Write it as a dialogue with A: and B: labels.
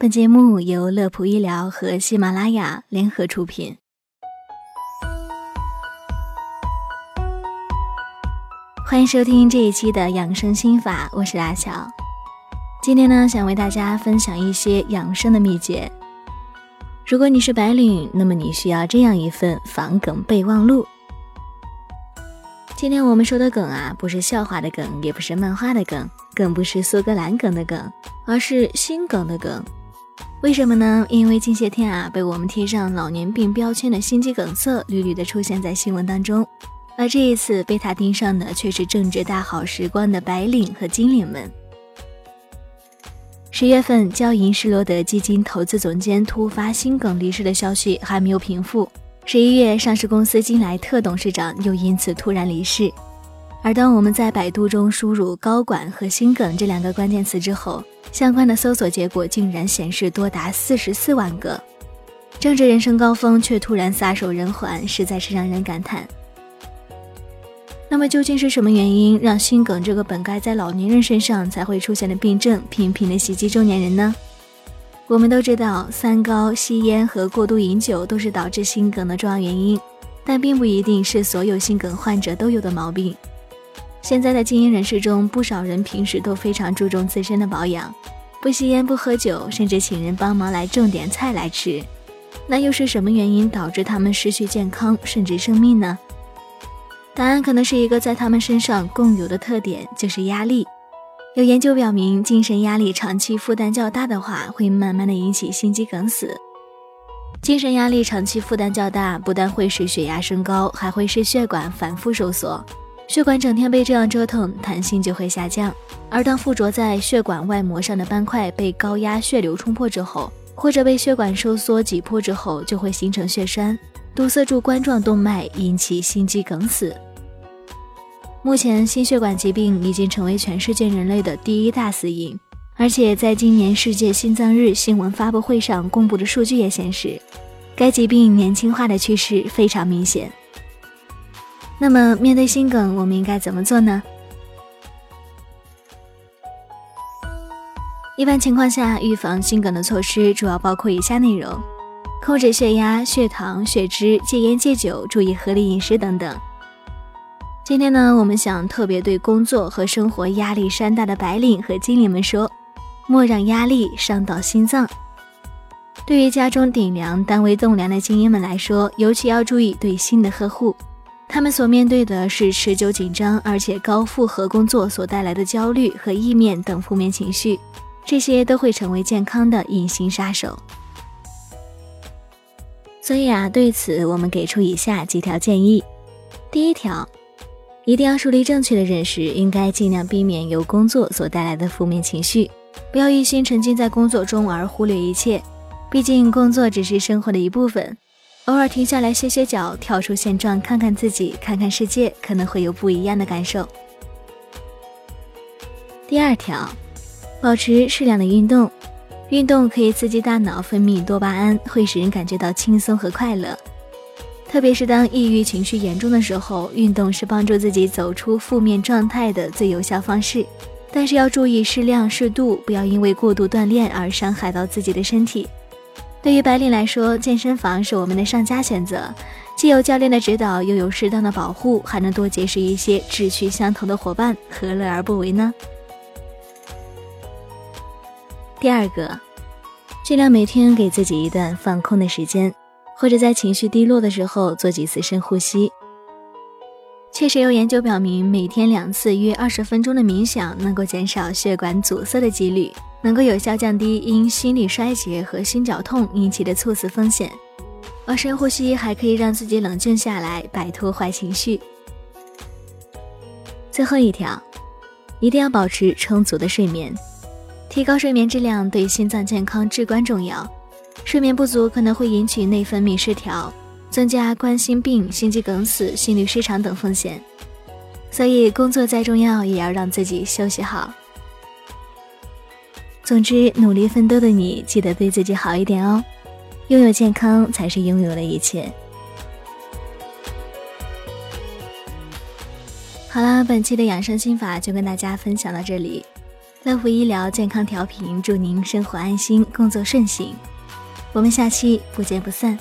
A: 本节目由乐普医疗和喜马拉雅联合出品。欢迎收听这一期的养生心法，我是阿乔。今天呢，想为大家分享一些养生的秘诀。如果你是白领，那么你需要这样一份防梗备忘录。今天我们说的梗啊，不是笑话的梗，也不是漫画的梗，更不是苏格兰梗的梗，而是心梗的梗。为什么呢？因为近些天啊，被我们贴上老年病标签的心肌梗塞屡屡的出现在新闻当中，而这一次被他盯上的却是正值大好时光的白领和金领们。十月份，交银施罗德基金投资总监突发心梗离世的消息还没有平复，十一月，上市公司金莱特董事长又因此突然离世。而当我们在百度中输入“高管”和“心梗”这两个关键词之后，相关的搜索结果竟然显示多达四十四万个。正值人生高峰，却突然撒手人寰，实在是让人感叹。那么，究竟是什么原因让心梗这个本该在老年人身上才会出现的病症，频频的袭击中年人呢？我们都知道，三高、吸烟和过度饮酒都是导致心梗的重要原因，但并不一定是所有心梗患者都有的毛病。现在的精英人士中，不少人平时都非常注重自身的保养，不吸烟不喝酒，甚至请人帮忙来种点菜来吃。那又是什么原因导致他们失去健康甚至生命呢？答案可能是一个在他们身上共有的特点，就是压力。有研究表明，精神压力长期负担较大的话，会慢慢的引起心肌梗死。精神压力长期负担较大，不但会使血压升高，还会使血管反复收缩。血管整天被这样折腾，弹性就会下降。而当附着在血管外膜上的斑块被高压血流冲破之后，或者被血管收缩挤破之后，就会形成血栓，堵塞住冠状动脉，引起心肌梗死。目前，心血管疾病已经成为全世界人类的第一大死因，而且在今年世界心脏日新闻发布会上公布的数据也显示，该疾病年轻化的趋势非常明显。那么，面对心梗，我们应该怎么做呢？一般情况下，预防心梗的措施主要包括以下内容：控制血压、血糖、血脂，戒烟戒酒，注意合理饮食等等。今天呢，我们想特别对工作和生活压力山大的白领和金领们说：莫让压力伤到心脏。对于家中顶梁、单位栋梁的精英们来说，尤其要注意对心的呵护。他们所面对的是持久紧张而且高负荷工作所带来的焦虑和意面等负面情绪，这些都会成为健康的隐形杀手。所以啊，对此我们给出以下几条建议：第一条，一定要树立正确的认识，应该尽量避免由工作所带来的负面情绪，不要一心沉浸在工作中而忽略一切，毕竟工作只是生活的一部分。偶尔停下来歇歇脚，跳出现状，看看自己，看看世界，可能会有不一样的感受。第二条，保持适量的运动，运动可以刺激大脑分泌多巴胺，会使人感觉到轻松和快乐。特别是当抑郁情绪严重的时候，运动是帮助自己走出负面状态的最有效方式。但是要注意适量适度，不要因为过度锻炼而伤害到自己的身体。对于白领来说，健身房是我们的上佳选择，既有教练的指导，又有适当的保护，还能多结识一些志趣相投的伙伴，何乐而不为呢？第二个，尽量每天给自己一段放空的时间，或者在情绪低落的时候做几次深呼吸。确实有研究表明，每天两次约二十分钟的冥想，能够减少血管阻塞的几率。能够有效降低因心力衰竭和心绞痛引起的猝死风险，而深呼吸还可以让自己冷静下来，摆脱坏情绪。最后一条，一定要保持充足的睡眠，提高睡眠质量对心脏健康至关重要。睡眠不足可能会引起内分泌失调，增加冠心病、心肌梗死、心律失常等风险。所以，工作再重要，也要让自己休息好。总之，努力奋斗的你，记得对自己好一点哦。拥有健康，才是拥有了一切。好啦，本期的养生心法就跟大家分享到这里。乐福医疗健康调频，祝您生活安心，工作顺心。我们下期不见不散。